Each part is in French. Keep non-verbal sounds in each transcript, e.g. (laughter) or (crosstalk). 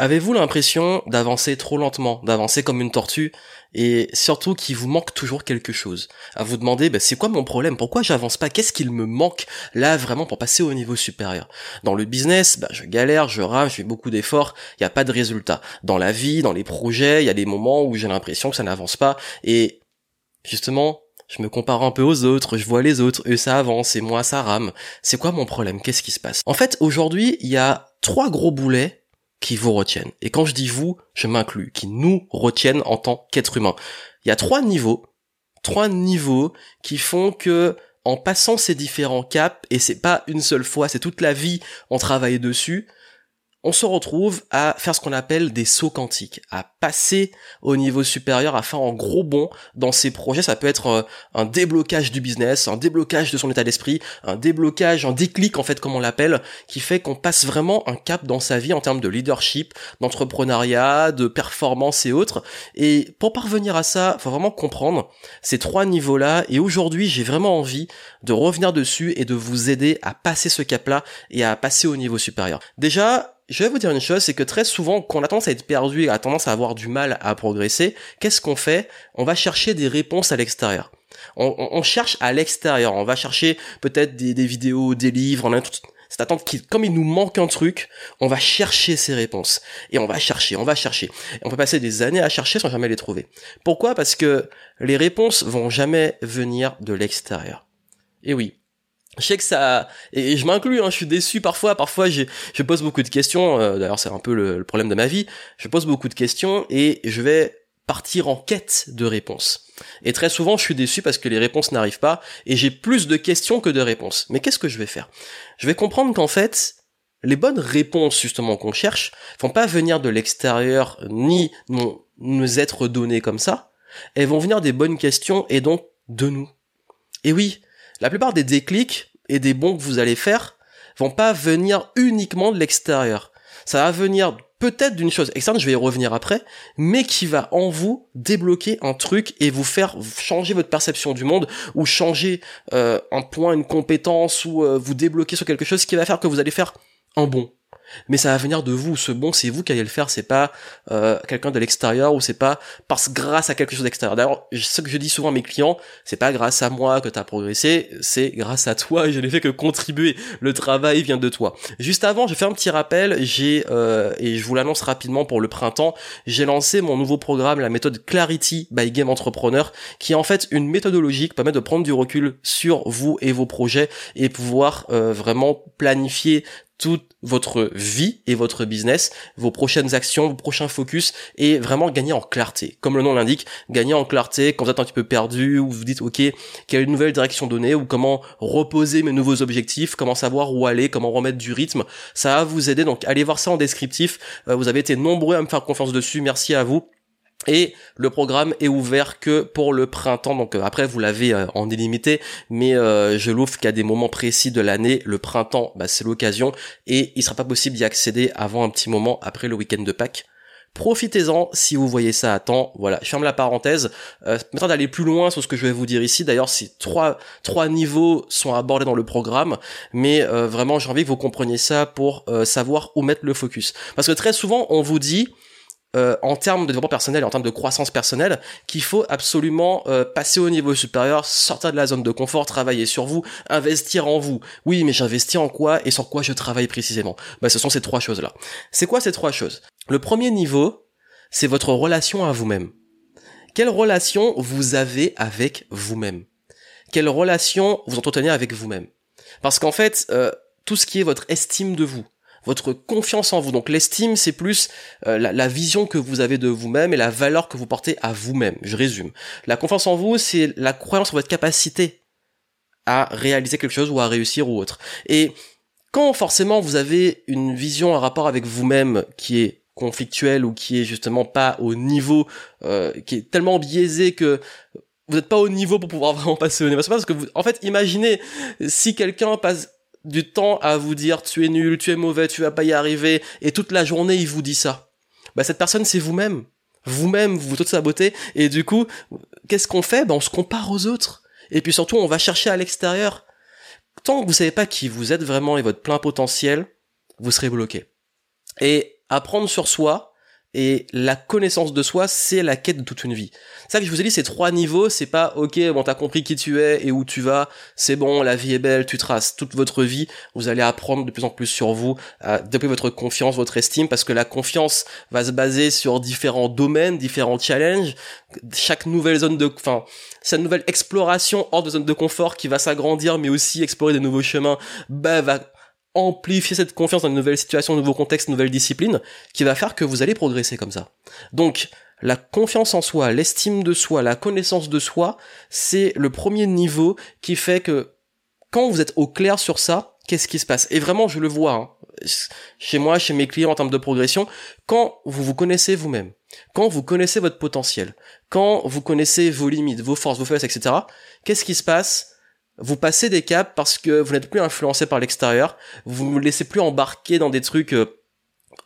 Avez-vous l'impression d'avancer trop lentement, d'avancer comme une tortue, et surtout qu'il vous manque toujours quelque chose? À vous demander, bah, c'est quoi mon problème? Pourquoi j'avance pas? Qu'est-ce qu'il me manque là vraiment pour passer au niveau supérieur? Dans le business, bah, je galère, je rame, je fais beaucoup d'efforts, il a pas de résultat. Dans la vie, dans les projets, il y a des moments où j'ai l'impression que ça n'avance pas, et justement, je me compare un peu aux autres, je vois les autres, eux ça avance et moi ça rame. C'est quoi mon problème? Qu'est-ce qui se passe? En fait, aujourd'hui, il y a trois gros boulets qui vous retiennent. Et quand je dis vous, je m'inclus, qui nous retiennent en tant qu'être humain. Il y a trois niveaux, trois niveaux qui font que en passant ces différents caps, et c'est pas une seule fois, c'est toute la vie, on travaille dessus, on se retrouve à faire ce qu'on appelle des sauts quantiques, à passer au niveau supérieur, à faire un gros bond dans ces projets. Ça peut être euh, un déblocage du business, un déblocage de son état d'esprit, un déblocage, un déclic en fait comme on l'appelle, qui fait qu'on passe vraiment un cap dans sa vie en termes de leadership, d'entrepreneuriat, de performance et autres. Et pour parvenir à ça, faut vraiment comprendre ces trois niveaux-là. Et aujourd'hui, j'ai vraiment envie de revenir dessus et de vous aider à passer ce cap-là et à passer au niveau supérieur. Déjà, je vais vous dire une chose, c'est que très souvent, quand on a tendance à être perdu et a tendance à avoir du mal à progresser, qu'est-ce qu'on fait? On va chercher des réponses à l'extérieur. On, cherche à l'extérieur, on va chercher peut-être des, vidéos, des livres, on a tout, cette attente qui, comme il nous manque un truc, on va chercher ces réponses. Et on va chercher, on va chercher. On peut passer des années à chercher sans jamais les trouver. Pourquoi? Parce que les réponses vont jamais venir de l'extérieur. Et oui, je sais que ça et je m'inclus hein, je suis déçu parfois parfois je, pose beaucoup de questions euh, d'ailleurs c'est un peu le, problème de ma vie je pose beaucoup de questions et je vais partir en quête de réponses. Et très souvent je suis déçu parce que les réponses n'arrivent pas et j'ai plus de questions que de réponses. Mais qu'est-ce que je vais faire? Je vais comprendre qu'en fait les bonnes réponses justement qu'on cherche vont pas venir de l'extérieur ni nous, nous être données comme ça. Elles vont venir des bonnes questions et donc de nous. Et oui la plupart des déclics et des bons que vous allez faire vont pas venir uniquement de l'extérieur. Ça va venir peut-être d'une chose externe, je vais y revenir après, mais qui va en vous débloquer un truc et vous faire changer votre perception du monde ou changer euh, un point, une compétence ou euh, vous débloquer sur quelque chose qui va faire que vous allez faire un bon mais ça va venir de vous. Ce bon, c'est vous qui allez le faire, c'est pas euh, quelqu'un de l'extérieur ou c'est pas parce grâce à quelque chose d'extérieur. D'ailleurs, ce que je dis souvent à mes clients, c'est pas grâce à moi que tu as progressé, c'est grâce à toi et je n'ai fait que contribuer. Le travail vient de toi. Juste avant, je fais un petit rappel, j'ai euh, et je vous l'annonce rapidement pour le printemps, j'ai lancé mon nouveau programme, la méthode Clarity by Game Entrepreneur, qui est en fait une méthodologie qui permet de prendre du recul sur vous et vos projets et pouvoir euh, vraiment planifier toute votre vie et votre business, vos prochaines actions, vos prochains focus et vraiment gagner en clarté. Comme le nom l'indique, gagner en clarté quand vous êtes un petit peu perdu ou vous dites OK, quelle nouvelle direction donner ou comment reposer mes nouveaux objectifs, comment savoir où aller, comment remettre du rythme, ça va vous aider. Donc allez voir ça en descriptif. Euh, vous avez été nombreux à me faire confiance dessus. Merci à vous. Et le programme est ouvert que pour le printemps. Donc euh, après vous l'avez euh, en illimité, mais euh, je l'ouvre qu'à des moments précis de l'année. Le printemps, bah, c'est l'occasion et il sera pas possible d'y accéder avant un petit moment après le week-end de Pâques. Profitez-en si vous voyez ça à temps. Voilà, je ferme la parenthèse. Euh, maintenant d'aller plus loin sur ce que je vais vous dire ici. D'ailleurs, ces trois trois niveaux sont abordés dans le programme, mais vraiment j'ai envie que vous compreniez ça pour savoir où mettre le focus. Parce que très souvent on vous dit euh, en termes de développement personnel et en termes de croissance personnelle qu'il faut absolument euh, passer au niveau supérieur, sortir de la zone de confort, travailler sur vous, investir en vous. Oui, mais j'investis en quoi et sur quoi je travaille précisément? Bah, Ce sont ces trois choses-là. C'est quoi ces trois choses? Le premier niveau, c'est votre relation à vous-même. Quelle relation vous avez avec vous-même? Quelle relation vous entretenez avec vous-même? Parce qu'en fait, euh, tout ce qui est votre estime de vous, votre confiance en vous. Donc l'estime, c'est plus euh, la, vision que vous avez de vous-même et la valeur que vous portez à vous-même. Je résume. La confiance en vous, c'est la croyance en votre capacité à réaliser quelque chose ou à réussir ou autre. Et quand forcément vous avez une vision, un rapport avec vous-même qui est conflictuel ou qui est justement pas au niveau, euh, qui est tellement biaisé que vous n'êtes pas au niveau pour pouvoir (laughs) vraiment passer au niveau. Parce que vous, en fait, imaginez si quelqu'un passe du temps à vous dire tu es nul, tu es mauvais, tu vas pas y arriver, et toute la journée il vous dit ça. Bah cette personne c'est vous-même. Vous-même, vous vous saboter, et du coup, qu'est-ce qu'on fait? Bah on se compare aux autres. Et puis surtout, on va chercher à l'extérieur. Tant que vous savez pas qui vous êtes vraiment et votre plein potentiel, vous serez bloqué. Et apprendre sur soi, et la connaissance de soi, c'est la quête de toute une vie. Ça que je vous ai dit, ces trois niveaux, c'est pas ok, bon t'as compris qui tu es et où tu vas, c'est bon, la vie est belle, tu traces toute votre vie, vous allez apprendre de plus en plus sur vous, à développer votre confiance, votre estime, parce que la confiance va se baser sur différents domaines, différents challenges, chaque nouvelle zone de, enfin, cette nouvelle exploration hors de zone de confort qui va s'agrandir, mais aussi explorer de nouveaux chemins, bah va amplifier cette confiance dans une nouvelle situation, un nouveau contexte, une nouvelle discipline, qui va faire que vous allez progresser comme ça. Donc, la confiance en soi, l'estime de soi, la connaissance de soi, c'est le premier niveau qui fait que quand vous êtes au clair sur ça, qu'est-ce qui se passe? Et vraiment, je le vois, hein, chez moi, chez mes clients en termes de progression, quand vous vous connaissez vous-même, quand vous connaissez votre potentiel, quand vous connaissez vos limites, vos forces, vos faiblesses, etc., qu'est-ce qui se passe? Vous passez des caps parce que vous n'êtes plus influencé par l'extérieur, vous ne vous laissez plus embarquer dans des trucs euh,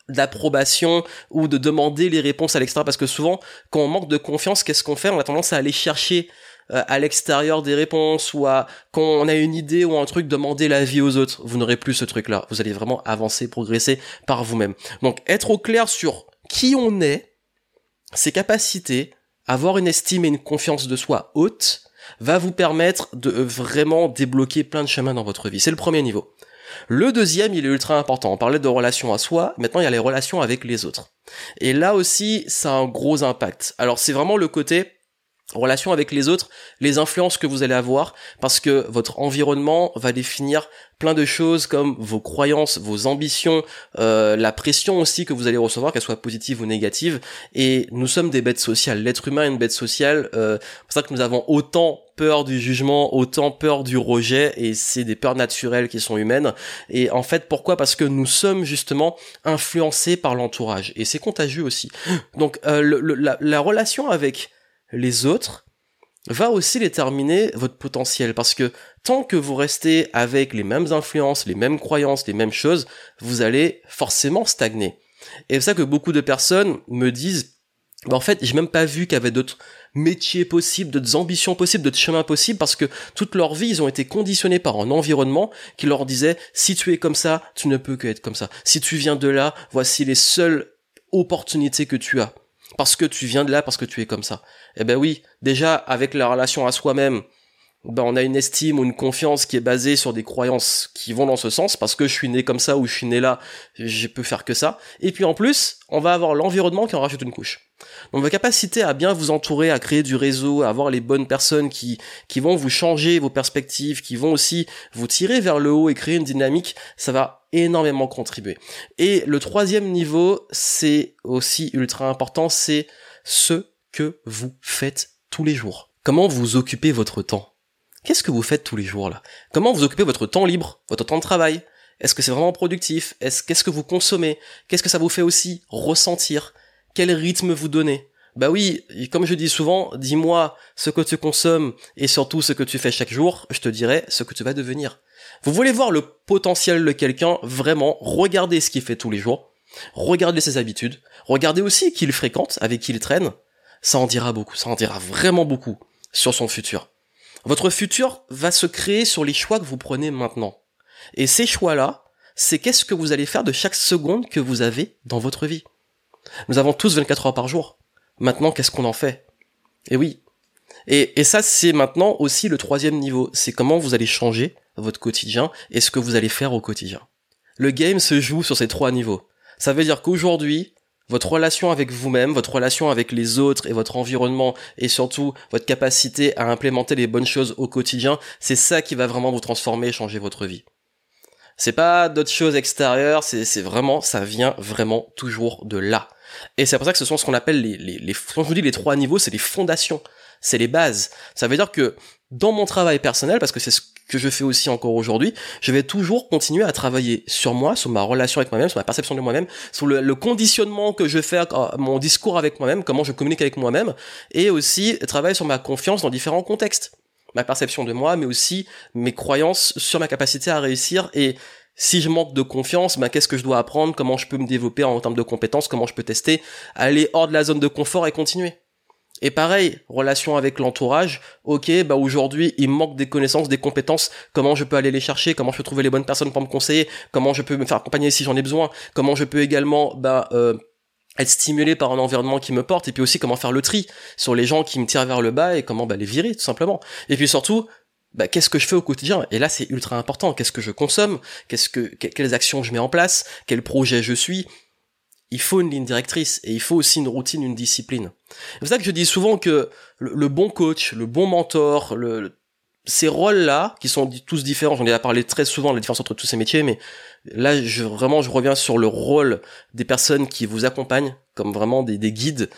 d'approbation ou de demander les réponses à l'extérieur parce que souvent quand on manque de confiance qu'est-ce qu'on fait? On a tendance à aller chercher euh, à l'extérieur des réponses ou à quand on a une idée ou un truc demander l'avis aux autres. Vous n'aurez plus ce truc là vous allez vraiment avancer progresser par vous-même. Donc être au clair sur qui on est ses capacités avoir une estime et une confiance de soi haute va vous permettre de vraiment débloquer plein de chemins dans votre vie. C'est le premier niveau. Le deuxième, il est ultra important. On parlait de relations à soi, maintenant il y a les relations avec les autres. Et là aussi, ça a un gros impact. Alors c'est vraiment le côté relation avec les autres, les influences que vous allez avoir, parce que votre environnement va définir plein de choses comme vos croyances, vos ambitions, euh, la pression aussi que vous allez recevoir, qu'elle soit positive ou négative. Et nous sommes des bêtes sociales. L'être humain est une bête sociale. Euh, c'est pour ça que nous avons autant peur du jugement, autant peur du rejet, et c'est des peurs naturelles qui sont humaines. Et en fait, pourquoi? Parce que nous sommes justement influencés par l'entourage, et c'est contagieux aussi. Donc euh, la, la relation avec les autres va aussi déterminer votre potentiel parce que tant que vous restez avec les mêmes influences, les mêmes croyances, les mêmes choses, vous allez forcément stagner. Et c'est ça que beaucoup de personnes me disent bah en fait, j'ai même pas vu qu'il y avait d'autres métiers possibles, d'autres ambitions possibles, d'autres chemins possibles, parce que toute leur vie, ils ont été conditionnés par un environnement qui leur disait, si tu es comme ça, tu ne peux que être comme ça. Si tu viens de là, voici les seules opportunités que tu as parce que tu viens de là, parce que tu es comme ça. Eh ben oui, déjà avec la relation à soi-même, ben on a une estime ou une confiance qui est basée sur des croyances qui vont dans ce sens, parce que je suis né comme ça ou je suis né là, je peux faire que ça. Et puis en plus, on va avoir l'environnement qui en rajoute une couche. Donc votre capacité à bien vous entourer, à créer du réseau, à avoir les bonnes personnes qui, vont vous changer vos perspectives, qui vont aussi vous tirer vers le haut et créer une dynamique, ça va énormément contribuer. Et le troisième niveau, c'est aussi ultra important, c'est ce que vous faites tous les jours. Comment vous occupez votre temps? Qu'est-ce que vous faites tous les jours là? Comment vous occupez votre temps libre, votre temps de travail? Est-ce que c'est vraiment productif? Est-ce qu'est-ce que vous consommez? Qu'est-ce que ça vous fait aussi ressentir? Quel rythme vous donnez? Bah oui, comme je dis souvent, dis-moi ce que tu consommes et surtout ce que tu fais chaque jour, je te dirai ce que tu vas devenir. Vous voulez voir le potentiel de quelqu'un, vraiment, regardez ce qu'il fait tous les jours, regardez ses habitudes, regardez aussi qui il fréquente, avec qui il traîne, ça en dira beaucoup, ça en dira vraiment beaucoup sur son futur. Votre futur va se créer sur les choix que vous prenez maintenant. Et ces choix-là, c'est qu'est-ce que vous allez faire de chaque seconde que vous avez dans votre vie? Nous avons tous 24 heures par jour. Maintenant, qu'est-ce qu'on en fait? Et oui. Et, et ça, c'est maintenant aussi le troisième niveau. C'est comment vous allez changer votre quotidien et ce que vous allez faire au quotidien. Le game se joue sur ces trois niveaux. Ça veut dire qu'aujourd'hui, votre relation avec vous-même, votre relation avec les autres et votre environnement et surtout votre capacité à implémenter les bonnes choses au quotidien, c'est ça qui va vraiment vous transformer et changer votre vie. C'est pas d'autres choses extérieures, c'est vraiment, ça vient vraiment toujours de là. Et c'est pour ça que ce sont ce qu'on appelle les, les, les, quand je vous dis les trois niveaux, c'est les fondations, c'est les bases. Ça veut dire que dans mon travail personnel, parce que c'est ce que je fais aussi encore aujourd'hui, je vais toujours continuer à travailler sur moi, sur ma relation avec moi-même, sur ma perception de moi-même, sur le, conditionnement que je fais, euh, mon discours avec moi-même, comment je communique avec moi-même, et aussi travailler sur ma confiance dans différents contextes. Ma perception de moi, mais aussi mes croyances sur ma capacité à réussir et si je manque de confiance, ben qu'est-ce que je dois apprendre, comment je peux me développer en termes de compétences, comment je peux tester, aller hors de la zone de confort et continuer. Et pareil, relation avec l'entourage. Ok, bah aujourd'hui, il manque des connaissances, des compétences. Comment je peux aller les chercher? Comment je peux trouver les bonnes personnes pour me conseiller? Comment je peux me faire accompagner si j'en ai besoin? Comment je peux également, bah, euh, être stimulé par un environnement qui me porte? Et puis aussi comment faire le tri sur les gens qui me tirent vers le bas et comment bah, les virer tout simplement. Et puis surtout bah, qu'est-ce que je fais au quotidien? Et là c'est ultra important. Qu'est-ce que je consomme? Qu'est-ce que quelles actions je mets en place? Quel projet je suis? Il faut une ligne directrice et il faut aussi une routine, une discipline. C'est pour ça que je dis souvent que le, bon coach, le bon mentor, le, ces rôles-là, qui sont tous différents, j'en ai parlé très souvent, la différence entre tous ces métiers, mais là, je, vraiment, je reviens sur le rôle des personnes qui vous accompagnent, comme vraiment des, des guides.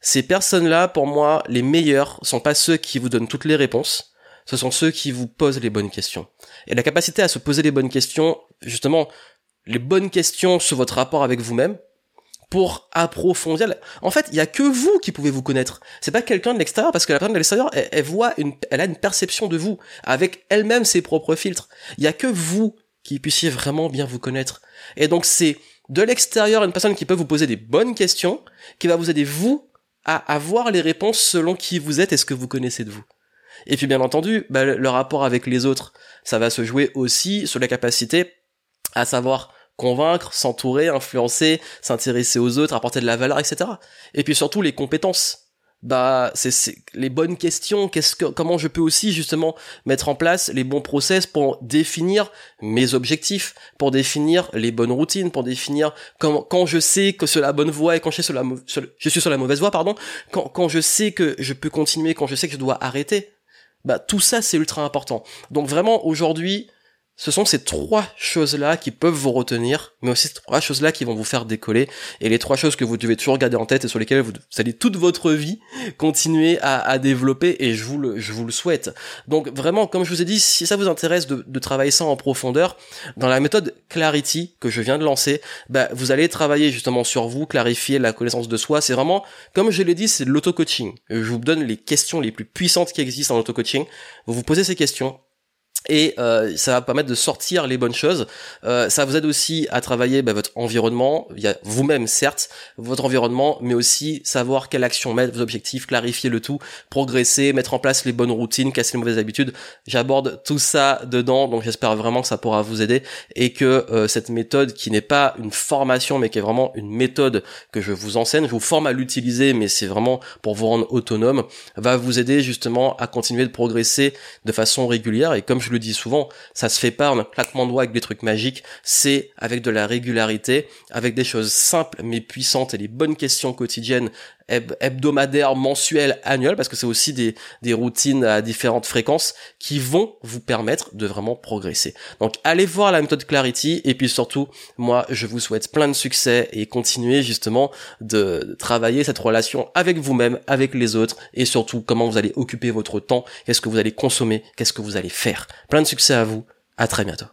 Ces personnes-là, pour moi, les meilleurs sont pas ceux qui vous donnent toutes les réponses, ce sont ceux qui vous posent les bonnes questions. Et la capacité à se poser les bonnes questions, justement, les bonnes questions sur votre rapport avec vous-même, pour approfondir. En fait, il y a que vous qui pouvez vous connaître. C'est pas quelqu'un de l'extérieur parce que la personne de l'extérieur, elle, voit une, elle a une perception de vous avec elle-même ses propres filtres. Il y a que vous qui puissiez vraiment bien vous connaître. Et donc c'est de l'extérieur une personne qui peut vous poser des bonnes questions, qui va vous aider vous à avoir les réponses selon qui vous êtes et ce que vous connaissez de vous. Et puis bien entendu, bah, le rapport avec les autres, ça va se jouer aussi sur la capacité à savoir convaincre, s'entourer, influencer, s'intéresser aux autres, apporter de la valeur, etc. Et puis surtout les compétences. Bah, c'est les bonnes questions. Qu'est-ce que, comment je peux aussi justement mettre en place les bons process pour définir mes objectifs, pour définir les bonnes routines, pour définir quand, quand je sais que c'est la bonne voie et quand je, suis sur la, je suis sur la mauvaise voie, pardon, quand, quand je sais que je peux continuer, quand je sais que je dois arrêter. Bah, tout ça, c'est ultra important. Donc vraiment, aujourd'hui, ce sont ces trois choses-là qui peuvent vous retenir, mais aussi ces trois choses-là qui vont vous faire décoller, et les trois choses que vous devez toujours garder en tête et sur lesquelles vous, allez toute votre vie continuer à, développer, et je vous, le, je vous le souhaite. Donc vraiment, comme je vous ai dit, si ça vous intéresse de, travailler ça en profondeur, dans la méthode Clarity que je viens de lancer, bah, vous allez travailler justement sur vous, clarifier la connaissance de soi. C'est vraiment, comme je l'ai dit, c'est de l'auto-coaching. Je vous donne les questions les plus puissantes qui existent en auto-coaching. Vous vous posez ces questions, et euh, ça va permettre de sortir les bonnes choses. Euh, ça vous aide aussi à travailler bah, votre environnement, il vous-même certes, votre environnement, mais aussi savoir quelle action mettre, vos objectifs, clarifier le tout, progresser, mettre en place les bonnes routines, casser les mauvaises habitudes. J'aborde tout ça dedans, donc j'espère vraiment que ça pourra vous aider et que euh, cette méthode qui n'est pas une formation, mais qui est vraiment une méthode que je vous enseigne, je vous forme à l'utiliser, mais c'est vraiment pour vous rendre autonome, va vous aider justement à continuer de progresser de façon régulière. Et comme le dis souvent, ça se fait pas en un claquement de doigts avec des trucs magiques, c'est avec de la régularité, avec des choses simples mais puissantes et les bonnes questions quotidiennes hebdomadaires, mensuelles, annuelles, parce que c'est aussi des, des routines à différentes fréquences qui vont vous permettre de vraiment progresser. Donc allez voir la méthode Clarity et puis surtout, moi je vous souhaite plein de succès et continuer justement de travailler cette relation avec vous-même, avec les autres et surtout comment vous allez occuper votre temps, qu'est-ce que vous allez consommer, qu'est-ce que vous allez faire. Plein de succès à vous, à très bientôt.